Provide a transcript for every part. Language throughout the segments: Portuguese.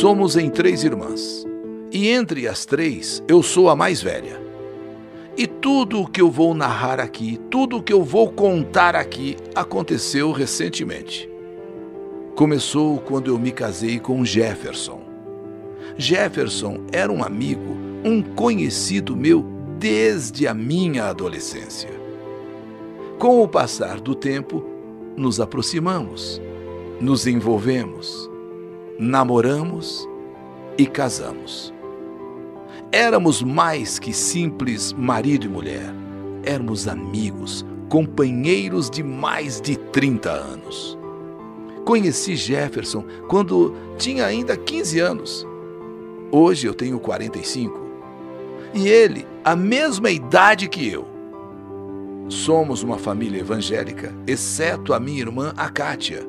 Somos em três irmãs. E entre as três, eu sou a mais velha. E tudo o que eu vou narrar aqui, tudo o que eu vou contar aqui, aconteceu recentemente. Começou quando eu me casei com Jefferson. Jefferson era um amigo, um conhecido meu desde a minha adolescência. Com o passar do tempo, nos aproximamos, nos envolvemos, namoramos e casamos. Éramos mais que simples marido e mulher. Éramos amigos, companheiros de mais de 30 anos. Conheci Jefferson quando tinha ainda 15 anos. Hoje eu tenho 45. E ele, a mesma idade que eu. Somos uma família evangélica, exceto a minha irmã, a Kátia,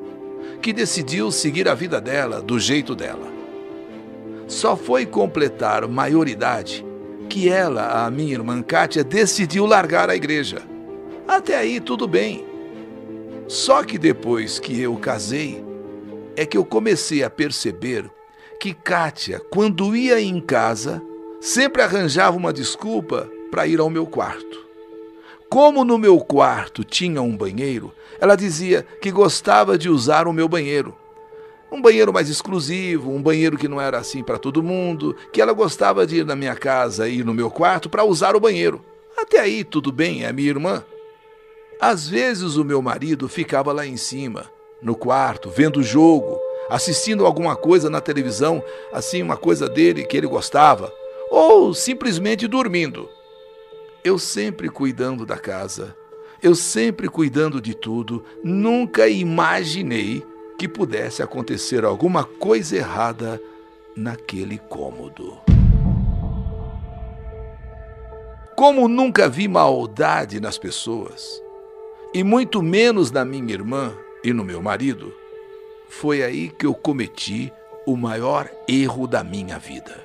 que decidiu seguir a vida dela do jeito dela só foi completar maioridade que ela, a minha irmã Kátia, decidiu largar a igreja. Até aí tudo bem. Só que depois que eu casei, é que eu comecei a perceber que Kátia, quando ia em casa, sempre arranjava uma desculpa para ir ao meu quarto. Como no meu quarto tinha um banheiro, ela dizia que gostava de usar o meu banheiro um banheiro mais exclusivo, um banheiro que não era assim para todo mundo, que ela gostava de ir na minha casa e no meu quarto para usar o banheiro. Até aí tudo bem, é minha irmã. Às vezes o meu marido ficava lá em cima, no quarto, vendo o jogo, assistindo alguma coisa na televisão, assim, uma coisa dele que ele gostava, ou simplesmente dormindo. Eu sempre cuidando da casa, eu sempre cuidando de tudo, nunca imaginei que pudesse acontecer alguma coisa errada naquele cômodo. Como nunca vi maldade nas pessoas, e muito menos na minha irmã e no meu marido, foi aí que eu cometi o maior erro da minha vida.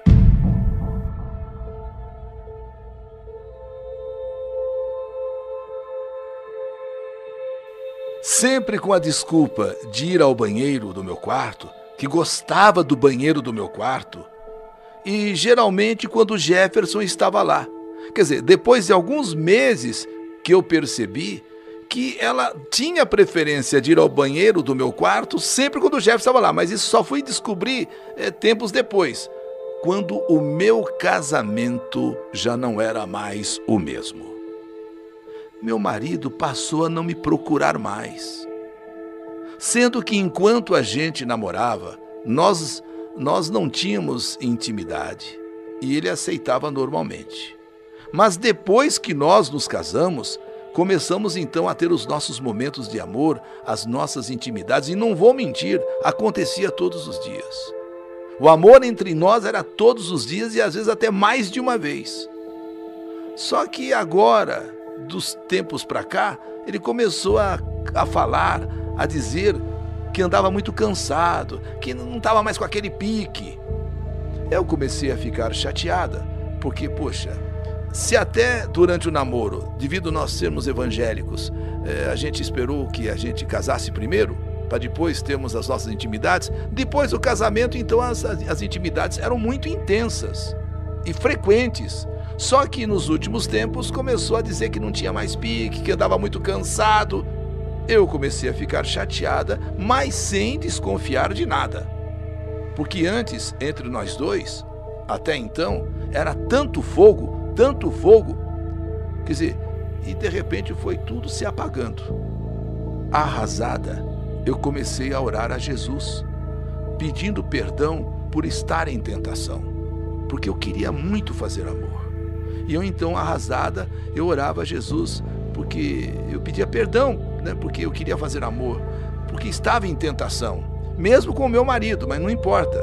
Sempre com a desculpa de ir ao banheiro do meu quarto, que gostava do banheiro do meu quarto, e geralmente quando Jefferson estava lá. Quer dizer, depois de alguns meses que eu percebi que ela tinha preferência de ir ao banheiro do meu quarto sempre quando o Jefferson estava lá, mas isso só fui descobrir é, tempos depois, quando o meu casamento já não era mais o mesmo meu marido passou a não me procurar mais. Sendo que enquanto a gente namorava, nós, nós não tínhamos intimidade e ele aceitava normalmente. Mas depois que nós nos casamos, começamos então a ter os nossos momentos de amor, as nossas intimidades, e não vou mentir, acontecia todos os dias. O amor entre nós era todos os dias e às vezes até mais de uma vez. Só que agora, dos tempos para cá, ele começou a, a falar, a dizer que andava muito cansado, que não estava mais com aquele pique. Eu comecei a ficar chateada, porque, poxa, se até durante o namoro, devido nós sermos evangélicos, eh, a gente esperou que a gente casasse primeiro, para depois termos as nossas intimidades, depois do casamento, então as, as intimidades eram muito intensas e frequentes. Só que nos últimos tempos começou a dizer que não tinha mais pique, que andava muito cansado. Eu comecei a ficar chateada, mas sem desconfiar de nada. Porque antes, entre nós dois, até então, era tanto fogo, tanto fogo. Quer dizer, e de repente foi tudo se apagando. Arrasada, eu comecei a orar a Jesus, pedindo perdão por estar em tentação, porque eu queria muito fazer amor. E eu então, arrasada, eu orava a Jesus, porque eu pedia perdão, né? porque eu queria fazer amor, porque estava em tentação, mesmo com o meu marido, mas não importa.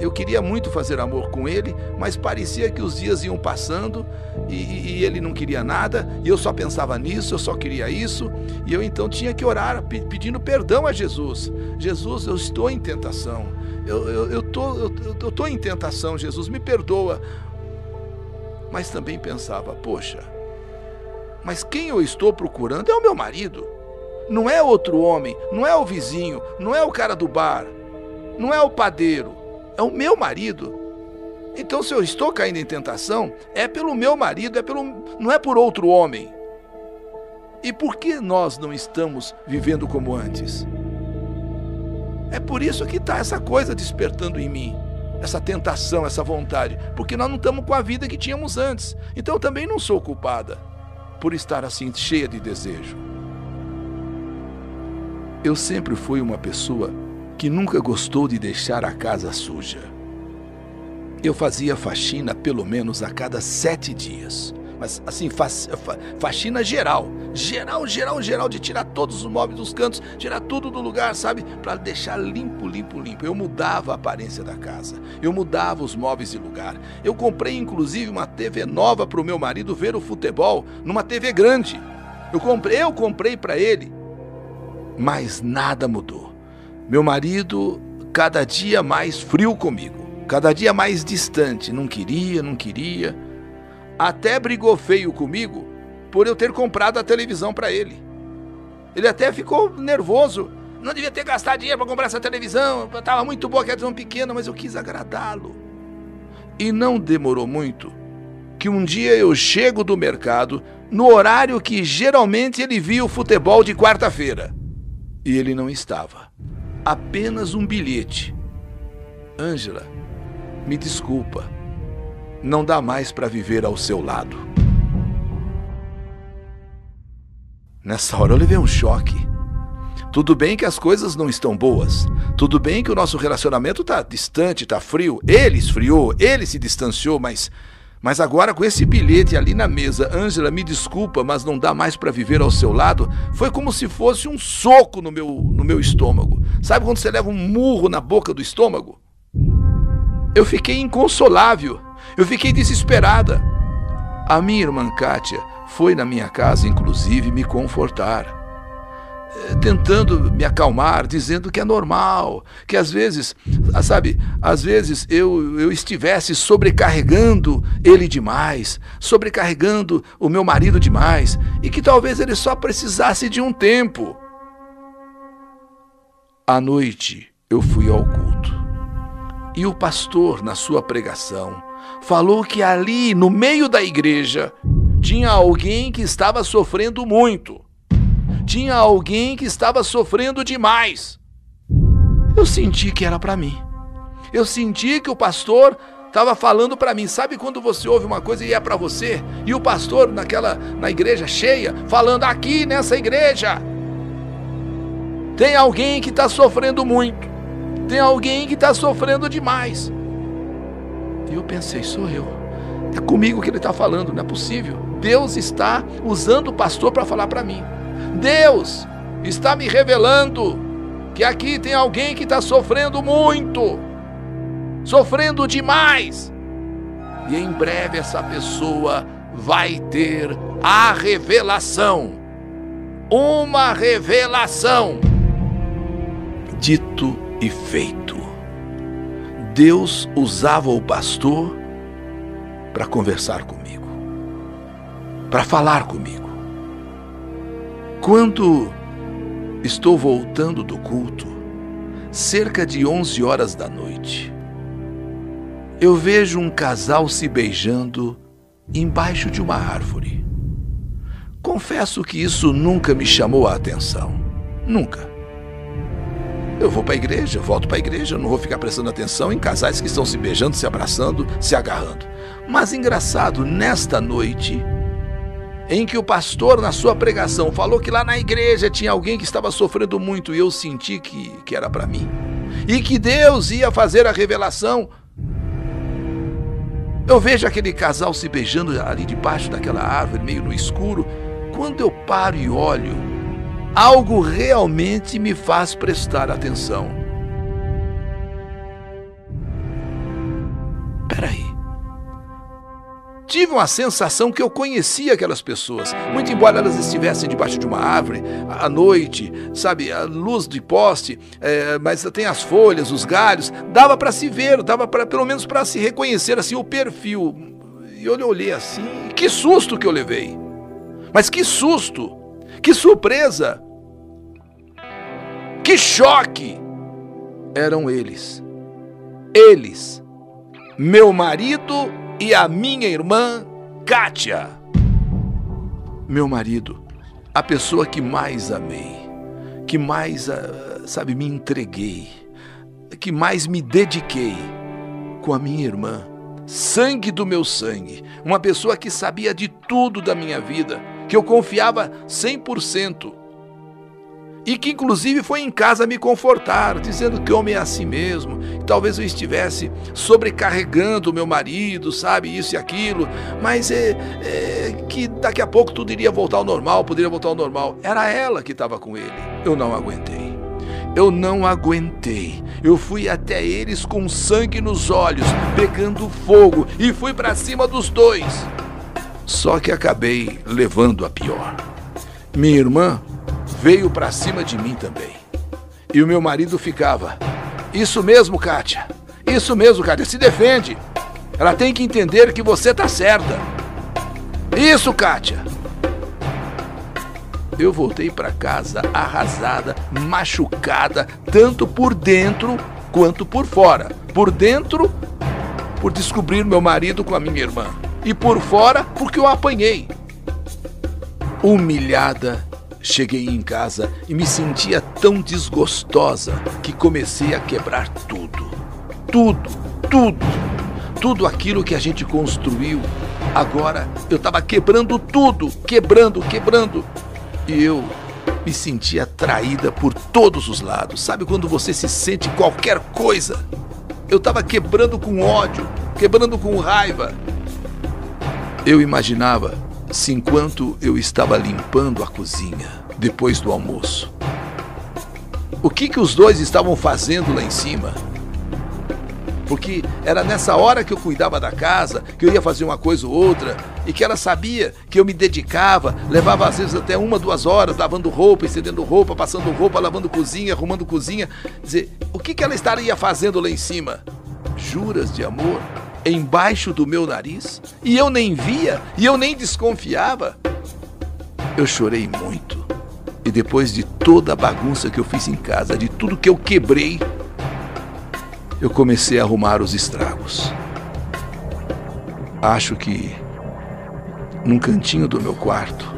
Eu queria muito fazer amor com ele, mas parecia que os dias iam passando e, e, ele não queria nada, e eu só pensava nisso, eu só queria isso, e eu então tinha que orar pedindo perdão a Jesus. Jesus, eu estou em tentação, eu, eu, eu, tô, eu, eu tô em tentação, Jesus, me perdoa, mas também pensava: poxa, mas quem eu estou procurando é o meu marido. Não é outro homem, não é o vizinho, não é o cara do bar, não é o padeiro. é o meu marido. Então, se eu estou caindo em tentação, é pelo meu marido, é pelo, não é por outro homem. E por que nós não estamos vivendo como antes? É por isso que está essa coisa despertando em mim, essa tentação, essa vontade, porque nós não estamos com a vida que tínhamos antes. Então eu também não sou culpada por estar assim cheia de desejo. Eu sempre fui uma pessoa que nunca gostou de deixar a casa suja. Eu fazia faxina pelo menos a cada sete dias. Mas assim, fa fa faxina geral. Geral, geral, geral, de tirar todos os móveis dos cantos, tirar tudo do lugar, sabe? Para deixar limpo, limpo, limpo. Eu mudava a aparência da casa. Eu mudava os móveis de lugar. Eu comprei inclusive uma TV nova para o meu marido ver o futebol numa TV grande. Eu comprei, eu comprei para ele. Mas nada mudou. Meu marido, cada dia mais frio comigo, cada dia mais distante, não queria, não queria. Até brigou feio comigo por eu ter comprado a televisão para ele. Ele até ficou nervoso. Não devia ter gastado dinheiro para comprar essa televisão. Estava muito boa, que televisão pequena, mas eu quis agradá-lo. E não demorou muito que um dia eu chego do mercado no horário que geralmente ele via o futebol de quarta-feira. E ele não estava apenas um bilhete. Ângela, me desculpa. Não dá mais para viver ao seu lado. Nessa hora eu levei um choque. Tudo bem que as coisas não estão boas. Tudo bem que o nosso relacionamento está distante, está frio. Ele esfriou, ele se distanciou, mas mas agora com esse bilhete ali na mesa, Ângela, me desculpa, mas não dá mais para viver ao seu lado, foi como se fosse um soco no meu, no meu estômago. Sabe quando você leva um murro na boca do estômago? Eu fiquei inconsolável, eu fiquei desesperada. A minha irmã Kátia foi na minha casa, inclusive, me confortar tentando me acalmar, dizendo que é normal, que às vezes, sabe, às vezes eu, eu estivesse sobrecarregando ele demais, sobrecarregando o meu marido demais, e que talvez ele só precisasse de um tempo. À noite eu fui ao culto, e o pastor, na sua pregação, falou que ali, no meio da igreja, tinha alguém que estava sofrendo muito tinha alguém que estava sofrendo demais. Eu senti que era para mim. Eu senti que o pastor estava falando para mim. Sabe quando você ouve uma coisa e é para você? E o pastor naquela na igreja cheia falando aqui nessa igreja tem alguém que está sofrendo muito. Tem alguém que está sofrendo demais. E eu pensei, sou eu. É comigo que ele está falando, não é possível. Deus está usando o pastor para falar para mim. Deus está me revelando que aqui tem alguém que está sofrendo muito, sofrendo demais. E em breve essa pessoa vai ter a revelação. Uma revelação. Dito e feito. Deus usava o pastor para conversar comigo, para falar comigo. Quando estou voltando do culto, cerca de 11 horas da noite, eu vejo um casal se beijando embaixo de uma árvore. Confesso que isso nunca me chamou a atenção. Nunca. Eu vou para a igreja, volto para a igreja, não vou ficar prestando atenção em casais que estão se beijando, se abraçando, se agarrando. Mas engraçado, nesta noite, em que o pastor, na sua pregação, falou que lá na igreja tinha alguém que estava sofrendo muito e eu senti que, que era para mim. E que Deus ia fazer a revelação. Eu vejo aquele casal se beijando ali debaixo daquela árvore, meio no escuro. Quando eu paro e olho, algo realmente me faz prestar atenção. Peraí tive uma sensação que eu conhecia aquelas pessoas, muito embora elas estivessem debaixo de uma árvore, à noite, sabe, a luz de poste, é, mas tem as folhas, os galhos, dava para se ver, dava para pelo menos para se reconhecer assim o perfil. E eu olhei assim, que susto que eu levei. Mas que susto, que surpresa, que choque. Eram eles. Eles, meu marido e a minha irmã Kátia. Meu marido, a pessoa que mais amei, que mais, ah, sabe, me entreguei, que mais me dediquei com a minha irmã, sangue do meu sangue, uma pessoa que sabia de tudo da minha vida, que eu confiava 100% e que inclusive foi em casa me confortar, dizendo que homem é assim mesmo, talvez eu estivesse sobrecarregando o meu marido, sabe, isso e aquilo, mas é, é, que daqui a pouco tudo iria voltar ao normal, poderia voltar ao normal. Era ela que estava com ele. Eu não aguentei. Eu não aguentei. Eu fui até eles com sangue nos olhos, pegando fogo e fui para cima dos dois. Só que acabei levando a pior. Minha irmã veio para cima de mim também. E o meu marido ficava: Isso mesmo, Kátia. Isso mesmo, Kátia. Se defende. Ela tem que entender que você tá certa. Isso, Kátia. Eu voltei para casa arrasada, machucada, tanto por dentro quanto por fora. Por dentro, por descobrir meu marido com a minha irmã. E por fora, porque eu apanhei. Humilhada Cheguei em casa e me sentia tão desgostosa que comecei a quebrar tudo. Tudo, tudo. Tudo aquilo que a gente construiu. Agora eu estava quebrando tudo, quebrando, quebrando. E eu me sentia traída por todos os lados. Sabe quando você se sente qualquer coisa? Eu estava quebrando com ódio, quebrando com raiva. Eu imaginava se enquanto eu estava limpando a cozinha depois do almoço. O que que os dois estavam fazendo lá em cima? Porque era nessa hora que eu cuidava da casa, que eu ia fazer uma coisa ou outra, e que ela sabia que eu me dedicava, levava às vezes até uma, duas horas, lavando roupa, estendendo roupa, passando roupa, lavando cozinha, arrumando cozinha. Dizer, o que, que ela estaria fazendo lá em cima? Juras de amor? Embaixo do meu nariz e eu nem via e eu nem desconfiava. Eu chorei muito. E depois de toda a bagunça que eu fiz em casa, de tudo que eu quebrei, eu comecei a arrumar os estragos. Acho que num cantinho do meu quarto,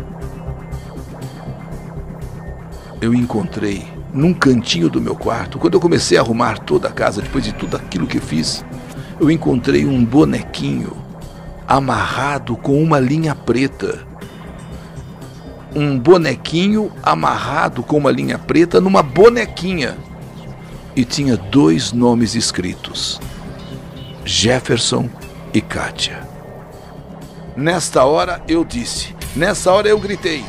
eu encontrei, num cantinho do meu quarto, quando eu comecei a arrumar toda a casa, depois de tudo aquilo que fiz, eu encontrei um bonequinho amarrado com uma linha preta. Um bonequinho amarrado com uma linha preta numa bonequinha. E tinha dois nomes escritos: Jefferson e Kátia. Nesta hora eu disse, nessa hora eu gritei: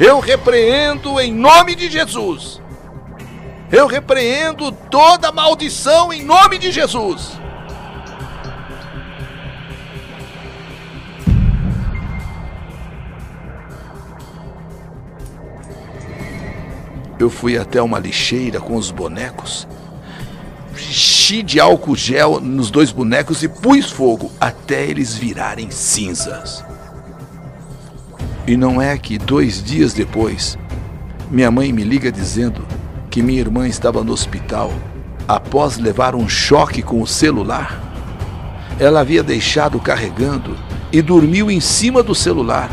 Eu repreendo em nome de Jesus. Eu repreendo toda maldição em nome de Jesus. Eu fui até uma lixeira com os bonecos, enchi de álcool gel nos dois bonecos e pus fogo até eles virarem cinzas. E não é que dois dias depois, minha mãe me liga dizendo que minha irmã estava no hospital após levar um choque com o celular. Ela havia deixado carregando e dormiu em cima do celular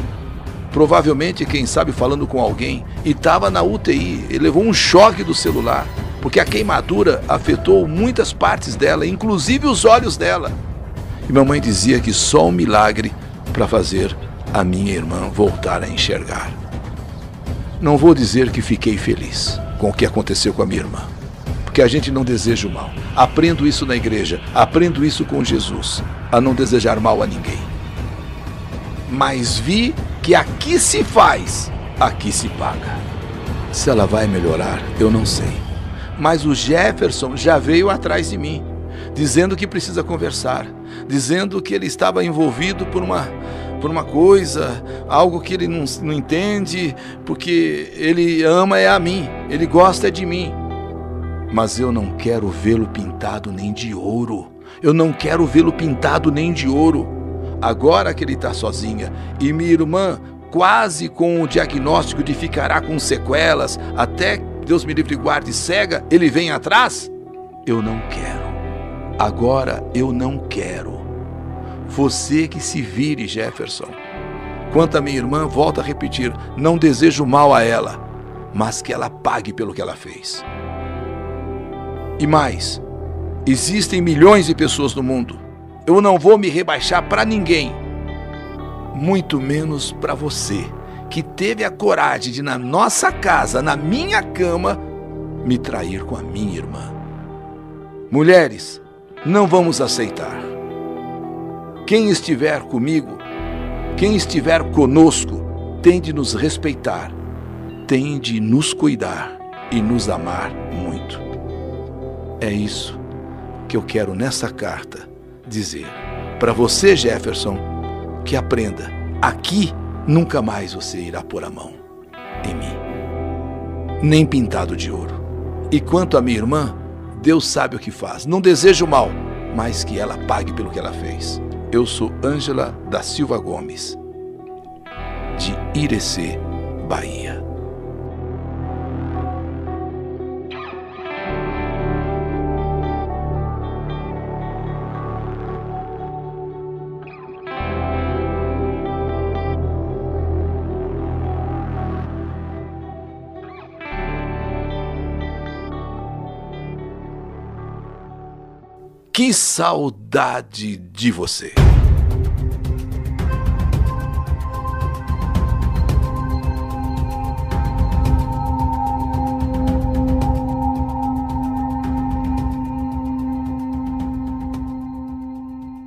provavelmente, quem sabe, falando com alguém, e estava na UTI. Ele levou um choque do celular, porque a queimadura afetou muitas partes dela, inclusive os olhos dela. E mamãe dizia que só um milagre para fazer a minha irmã voltar a enxergar. Não vou dizer que fiquei feliz com o que aconteceu com a minha irmã, porque a gente não deseja o mal. Aprendo isso na igreja, aprendo isso com Jesus, a não desejar mal a ninguém. Mas vi que aqui se faz, aqui se paga. Se ela vai melhorar, eu não sei. Mas o Jefferson já veio atrás de mim, dizendo que precisa conversar, dizendo que ele estava envolvido por uma por uma coisa, algo que ele não, não entende, porque ele ama é a mim, ele gosta de mim. Mas eu não quero vê-lo pintado nem de ouro. Eu não quero vê-lo pintado nem de ouro agora que ele está sozinha, e minha irmã quase com o diagnóstico de ficará com sequelas, até Deus me livre e guarde cega, ele vem atrás? Eu não quero. Agora eu não quero. Você que se vire, Jefferson. Quanto a minha irmã, volta a repetir: não desejo mal a ela, mas que ela pague pelo que ela fez. E mais, existem milhões de pessoas no mundo. Eu não vou me rebaixar para ninguém, muito menos para você, que teve a coragem de, na nossa casa, na minha cama, me trair com a minha irmã. Mulheres, não vamos aceitar. Quem estiver comigo, quem estiver conosco, tem de nos respeitar, tem de nos cuidar e nos amar muito. É isso que eu quero nessa carta dizer para você, Jefferson, que aprenda. Aqui nunca mais você irá pôr a mão em mim, nem pintado de ouro. E quanto a minha irmã, Deus sabe o que faz. Não desejo mal, mas que ela pague pelo que ela fez. Eu sou Ângela da Silva Gomes, de Irecê, Bahia. Que saudade de você!